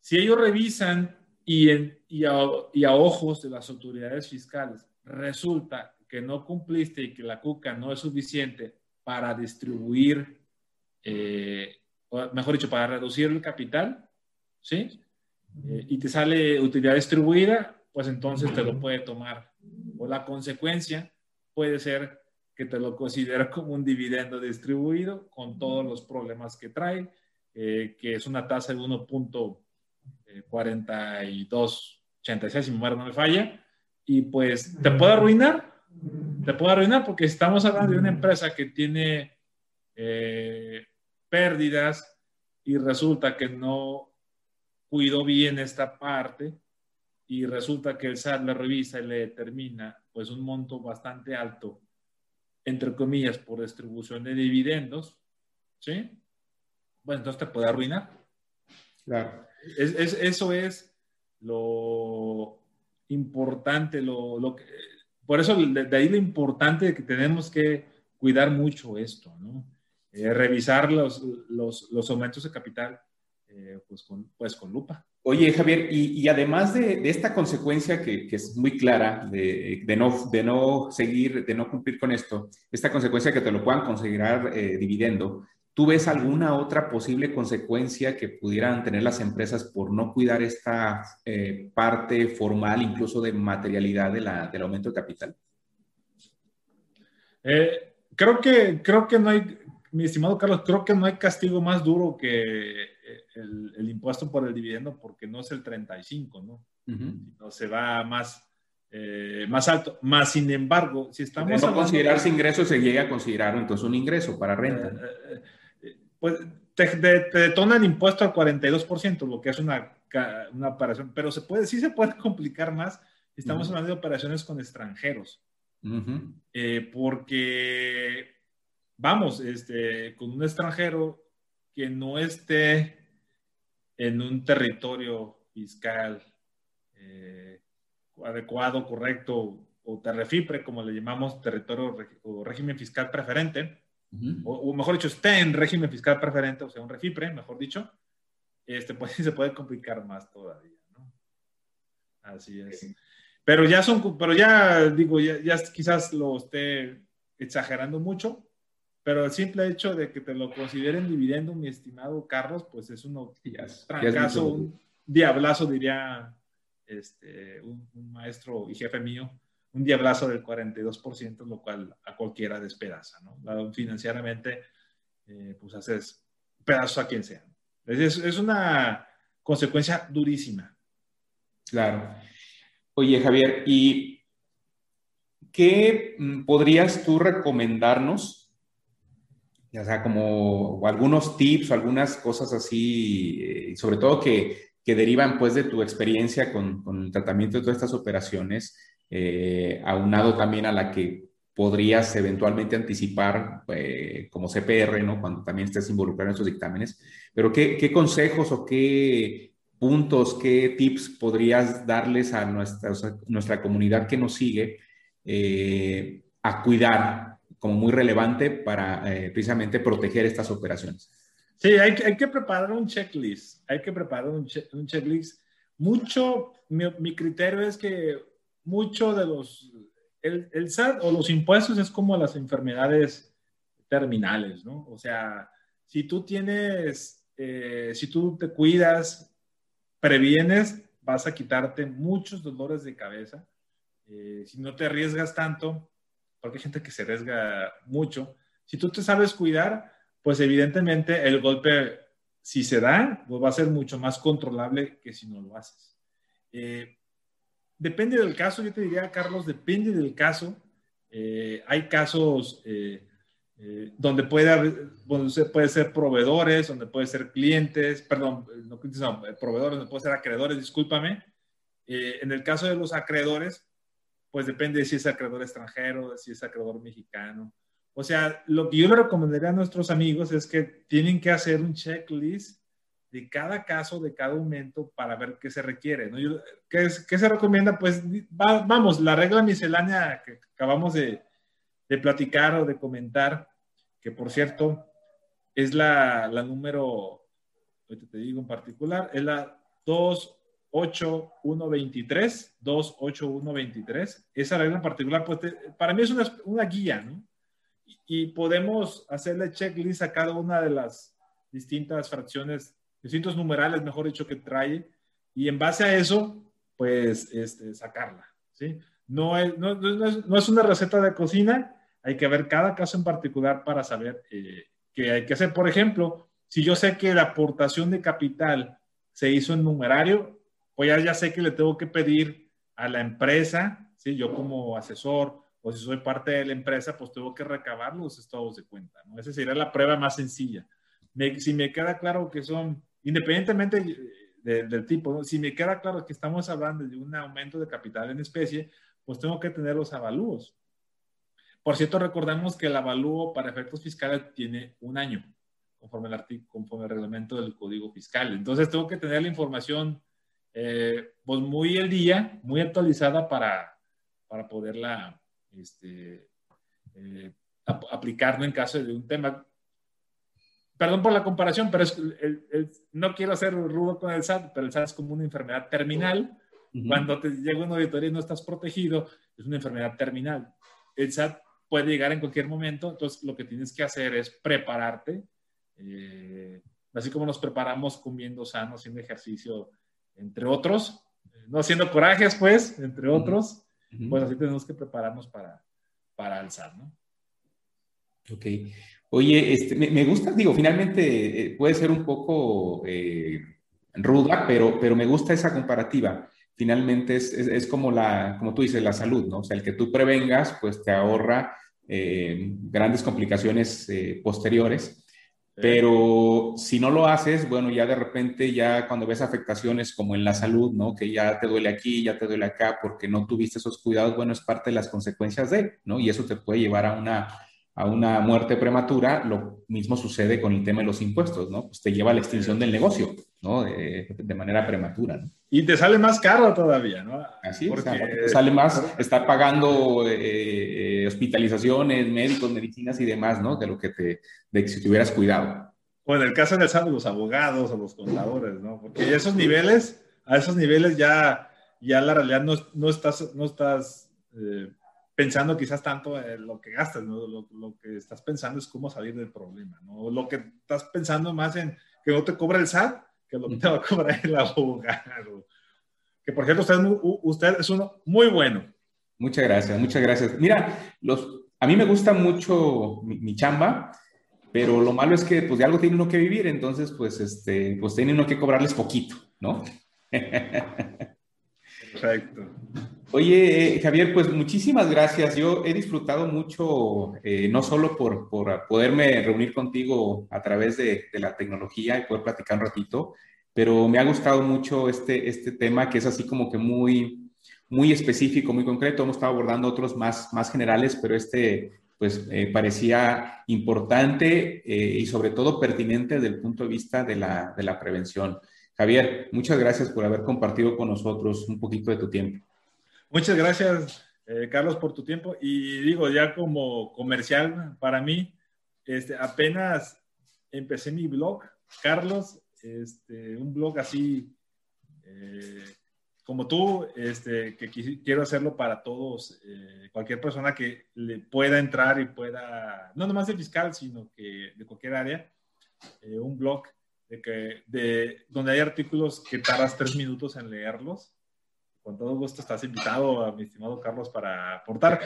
Speaker 2: si ellos revisan y, en, y, a, y, a, ojos de las autoridades fiscales resulta que no cumpliste y que la CUCA no es suficiente para distribuir, eh, mejor dicho, para reducir el capital, ¿sí? Eh, y te sale utilidad distribuida, pues entonces te lo puede tomar. O la consecuencia puede ser que te lo considera como un dividendo distribuido con todos los problemas que trae, eh, que es una tasa de 1.4286, si mi no me falla, y pues te puede arruinar, te puede arruinar porque estamos hablando de una empresa que tiene eh, pérdidas y resulta que no cuidó bien esta parte y resulta que el SAT le revisa y le determina pues un monto bastante alto, entre comillas, por distribución de dividendos, ¿sí? Bueno, entonces te puede arruinar. Claro. Es, eso es lo importante, lo, lo que, por eso de, ahí lo importante que tenemos que cuidar mucho esto, ¿no? Eh, revisar los, los, los, aumentos de capital eh, pues, con, pues con lupa.
Speaker 1: Oye, Javier, y, además de, esta consecuencia que, es muy clara de, no, de no seguir, de no cumplir con esto, esta consecuencia que te lo puedan considerar eh, dividendo, ¿Tú ves alguna otra posible consecuencia que pudieran tener las empresas por no cuidar esta eh, parte formal, incluso de materialidad del aumento de capital?
Speaker 2: Eh, creo, que, creo que no hay, mi estimado Carlos, creo que no hay castigo más duro que eh, el, impuesto por el dividendo porque no es el 35, ¿no? No se va más, más alto. Más sin embargo, si estamos...
Speaker 1: De no considerarse ingreso, se llega a considerar entonces un ingreso para renta
Speaker 2: pues te, detona el impuesto al 42%, lo que es una, una operación, pero se puede, sí se puede complicar más. Estamos hablando de operaciones con extranjeros. Eh, porque, vamos, este, con un extranjero que no esté en un territorio fiscal eh, adecuado, correcto, o terrefipre, como le llamamos, territorio o régimen fiscal preferente, o, mejor dicho, esté en régimen fiscal preferente, o sea, un refipre, mejor dicho, este, pues se puede complicar más todavía, ¿no? Así es. Pero ya son, pero ya digo, ya, quizás lo esté exagerando mucho, pero el simple hecho de que te lo consideren dividendo, mi estimado Carlos, pues es un trancazo, un diablazo, diría este, un, maestro y jefe mío, un diablazo del 42%, lo cual a cualquiera despedaza, ¿no? Financieramente, eh, pues haces pedazo a quien sea. Es, es, una consecuencia durísima.
Speaker 1: Claro. Oye, Javier, ¿y qué mm, podrías tú recomendarnos? Ya sea, como algunos tips o algunas cosas así, eh, sobre todo que, que, derivan pues de tu experiencia con, con el tratamiento de todas estas operaciones, eh, aunado también a la que podrías eventualmente anticipar eh, como CPR, ¿no? Cuando también estés involucrado en estos dictámenes. Pero ¿qué, consejos o qué puntos, qué tips podrías darles a nuestra, nuestra comunidad que nos sigue eh, a cuidar como muy relevante para precisamente proteger estas operaciones?
Speaker 2: Sí, hay, hay, que preparar un checklist. Hay que preparar un, un checklist. Mucho, mi, mi criterio es que mucho de los, el, el, SAT o los impuestos es como las enfermedades terminales, ¿no? O sea, si tú tienes, eh, si tú te cuidas, previenes, vas a quitarte muchos dolores de cabeza. Eh, si no te arriesgas tanto, porque hay gente que se arriesga mucho, si tú te sabes cuidar, pues evidentemente el golpe, si se da, pues va a ser mucho más controlable que si no lo haces. Eh, depende del caso, yo te diría, Carlos, depende del caso. Eh, hay casos eh, eh, donde puede, haber, puede ser proveedores, donde puede ser clientes, perdón, no, proveedores, donde puede ser acreedores, discúlpame. en el caso de los acreedores, pues depende de si es acreedor extranjero, si es acreedor mexicano. O sea, lo que yo le recomendaría a nuestros amigos es que tienen que hacer un checklist de cada caso, de cada aumento para ver qué se requiere. ¿no? ¿qué, se recomienda? Pues vamos, la regla miscelánea que acabamos de, platicar o de comentar, que por cierto es la, la número, ahorita te digo en particular, es la 28123, 28123. Esa regla en particular, pues para mí es una, guía, ¿no? Y, y podemos hacerle checklist a cada una de las distintas fracciones distintos numerales, mejor dicho, que trae, y en base a eso, pues, este, sacarla, ¿sí? No es, no, no, es, una receta de cocina, hay que ver cada caso en particular para saber eh, qué hay que hacer. Por ejemplo, si yo sé que la aportación de capital se hizo en numerario, pues ya, ya sé que le tengo que pedir a la empresa, ¿sí? Yo como asesor o si soy parte de la empresa, pues tengo que recabar los estados de cuenta, ¿no? Esa sería la prueba más sencilla. si me queda claro que son independientemente del tipo, si me queda claro que estamos hablando de un aumento de capital en especie, pues tengo que tener los avalúos. Por cierto, recordemos que el avalúo para efectos fiscales tiene un año, conforme el, artículo, conforme el reglamento del Código Fiscal. Entonces, tengo que tener la información eh, pues muy el día, muy actualizada para, para poderla este, eh, aplicar en caso de un tema perdón por la comparación, pero no quiero ser rudo con el SAT, pero el SAT es como una enfermedad terminal. Cuando te llega una auditoría y no estás protegido, es una enfermedad terminal. El SAT puede llegar en cualquier momento, entonces lo que tienes que hacer es prepararte, eh, así como nos preparamos comiendo sano, haciendo ejercicio, entre otros, no haciendo corajes, pues, entre otros, pues así tenemos que prepararnos para, para SAT, ¿no?
Speaker 1: Ok. Oye, este, me, gusta, digo, finalmente eh, puede ser un poco eh, ruda, pero, pero me gusta esa comparativa. Finalmente es, es, como, la, como tú dices, la salud, ¿no? O sea, el que tú prevengas, pues te ahorra eh, grandes complicaciones posteriores. Pero si no lo haces, bueno, ya de repente, ya cuando ves afectaciones como en la salud, ¿no? Que ya te duele aquí, ya te duele acá, porque no tuviste esos cuidados, bueno, es parte de las consecuencias de, ¿no? Y eso te puede llevar a una a una muerte prematura, lo mismo sucede con el tema de los impuestos, ¿no? Pues te lleva a la extinción del negocio, ¿no? De, manera prematura, ¿no?
Speaker 2: Y te sale más caro todavía, ¿no?
Speaker 1: Así es, Porque... te sale más estar pagando eh, eh, hospitalizaciones, médicos, medicinas y demás, ¿no? De lo que te, de que si te hubieras cuidado.
Speaker 2: O en el caso SAT, los abogados o los contadores, ¿no? Porque esos niveles, a esos niveles ya, ya la realidad no, no estás, no estás eh, pensando quizás tanto en lo que gastas, ¿no? lo, lo, que estás pensando es cómo salir del problema, ¿no? Lo que estás pensando más en que no te cobra el SAT que lo que te va a cobrar el abogado. Que por cierto, usted, usted es uno muy bueno.
Speaker 1: Muchas gracias, muchas gracias. Mira, los, a mí me gusta mucho mi, mi, chamba, pero lo malo es que pues de algo tiene uno que vivir, entonces pues, este, pues tiene uno que cobrarles poquito, ¿no?
Speaker 2: Perfecto.
Speaker 1: Oye, eh, Javier, pues muchísimas gracias. Yo he disfrutado mucho, eh, no solo por, por, poderme reunir contigo a través de, de, la tecnología y poder platicar un ratito, pero me ha gustado mucho este, este tema que es así como que muy, muy específico, muy concreto. Hemos estado abordando otros más, más generales, pero este pues eh, parecía importante y sobre todo pertinente desde el punto de vista de la, de la prevención. Javier, muchas gracias por haber compartido con nosotros un poquito de tu tiempo.
Speaker 2: Muchas gracias, eh, Carlos, por tu tiempo. Y digo, ya como comercial para mí, este, apenas empecé mi blog, Carlos, este, un blog así eh, como tú, este, que quiero hacerlo para todos, eh, cualquier persona que le pueda entrar y pueda, no nomás de fiscal, sino que de cualquier área, un blog de que, de, donde hay artículos que tardas tres minutos en leerlos con todo gusto estás invitado a mi estimado Carlos para aportar.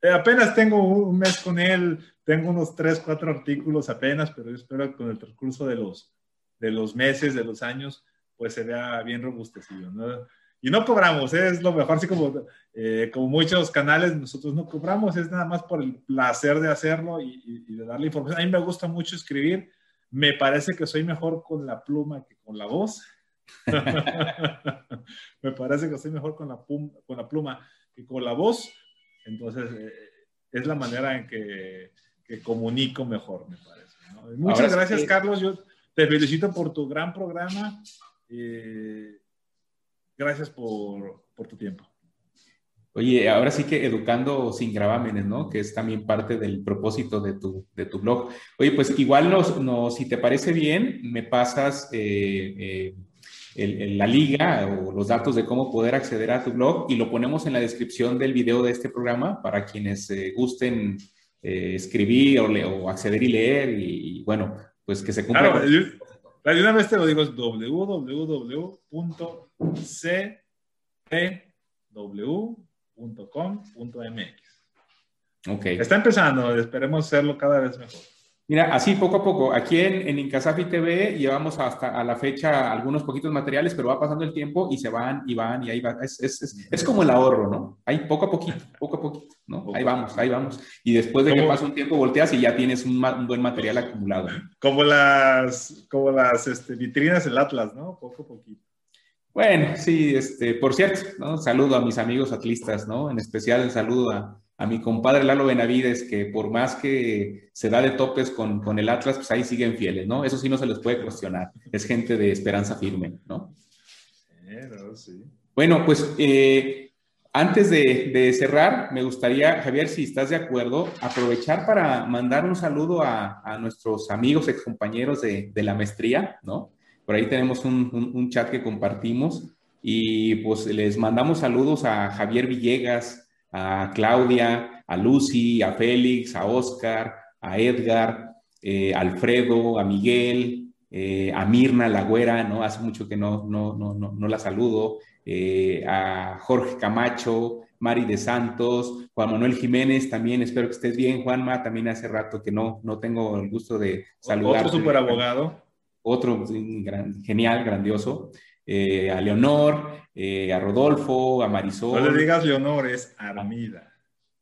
Speaker 2: Eh, apenas tengo un mes con él, tengo unos tres, cuatro artículos apenas, pero yo espero que con el transcurso de los, de los meses, de los años, pues se vea bien robustecido. ¿no? Y no cobramos, ¿eh? es lo mejor, así como, eh, como muchos canales, nosotros no cobramos, es nada más por el placer de hacerlo y, y de darle información. A mí me gusta mucho escribir, me parece que soy mejor con la pluma que con la voz. me parece que estoy mejor con la, con la pluma que con la voz. Entonces, eh, es la manera en que, que, comunico mejor, me parece. Muchas gracias, Carlos. Yo te felicito por tu gran programa. Eh, gracias por, por tu tiempo.
Speaker 1: Oye, ahora sí que educando sin gravámenes, ¿no? Que es también parte del propósito de tu, de tu blog. Oye, pues igual nos, nos, si te parece bien, me pasas eh, eh, la liga o los datos de cómo poder acceder a tu blog y lo ponemos en la descripción del video de este programa para quienes eh, gusten escribir o, o, acceder y leer y, bueno, pues que se cumpla.
Speaker 2: Claro, de una vez te lo digo, es www.ctw .com.mx.
Speaker 1: Ok.
Speaker 2: Está empezando, esperemos hacerlo cada vez mejor.
Speaker 1: Mira, así poco a poco. Aquí en, en Incasafi TV llevamos hasta a la fecha algunos poquitos materiales, pero va pasando el tiempo y se van y van y ahí va. Es, es, es, como el ahorro, ¿no? Ahí poco a poquito, poco a poquito, ¿no? Ahí vamos, ahí vamos. Y después de que pasa un tiempo volteas y ya tienes un, un buen material acumulado.
Speaker 2: Como las, como las este, vitrinas del Atlas, ¿no? Poco a poquito.
Speaker 1: Bueno, sí, este, por cierto, ¿no? Saludo a mis amigos atlistas, ¿no? En especial el saludo a, a, mi compadre Lalo Benavides, que por más que se da de topes con, con, el Atlas, pues ahí siguen fieles, ¿no? Eso sí no se les puede cuestionar. Es gente de esperanza firme, ¿no? sí. Bueno, pues eh, antes de, de, cerrar, me gustaría, Javier, si estás de acuerdo, aprovechar para mandar un saludo a, a nuestros amigos, excompañeros de, de la maestría, ¿no? Por ahí tenemos un, chat que compartimos y pues les mandamos saludos a Javier Villegas, a Claudia, a Lucy, a Félix, a Oscar, a Edgar, eh, a Alfredo, a Miguel, eh, a Mirna Lagüera, ¿no? Hace mucho que no, no, no, no, la saludo, eh, a Jorge Camacho, Mari de Santos, Juan Manuel Jiménez, también espero que estés bien, Juanma, también hace rato que no, no tengo el gusto de saludar.
Speaker 2: Otro super abogado
Speaker 1: otro genial, grandioso, eh, a Leonor, eh, a Rodolfo, a Marisol.
Speaker 2: No le digas Leonor, es Armida.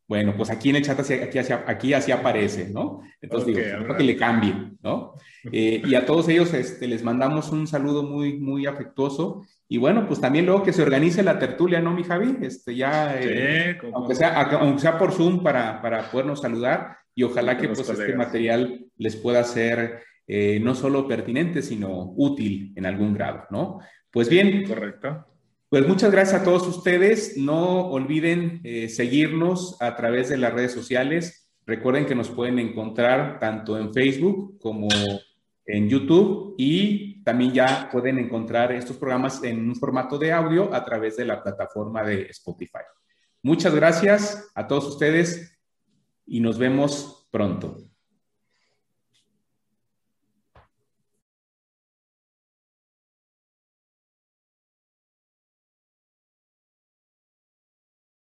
Speaker 1: Bueno, pues aquí en el chat así, aquí, aquí así aparece, ¿no? Entonces digo, creo que le cambie, ¿no? Eh, y a todos ellos este, les mandamos un saludo muy, muy afectuoso. Y bueno, pues también luego que se organice la tertulia, ¿no, mi Javi? Este, ya, aunque, sea, aunque sea por Zoom para, para podernos saludar y ojalá que pues, este material les pueda ser eh, no solo pertinente, sino útil en algún grado, ¿no? Pues bien.
Speaker 2: Correcto.
Speaker 1: Pues muchas gracias a todos ustedes. No olviden eh, seguirnos a través de las redes sociales. Recuerden que nos pueden encontrar tanto en Facebook como en YouTube y también ya pueden encontrar estos programas en un formato de audio a través de la plataforma de Spotify. Muchas gracias a todos ustedes y nos vemos pronto.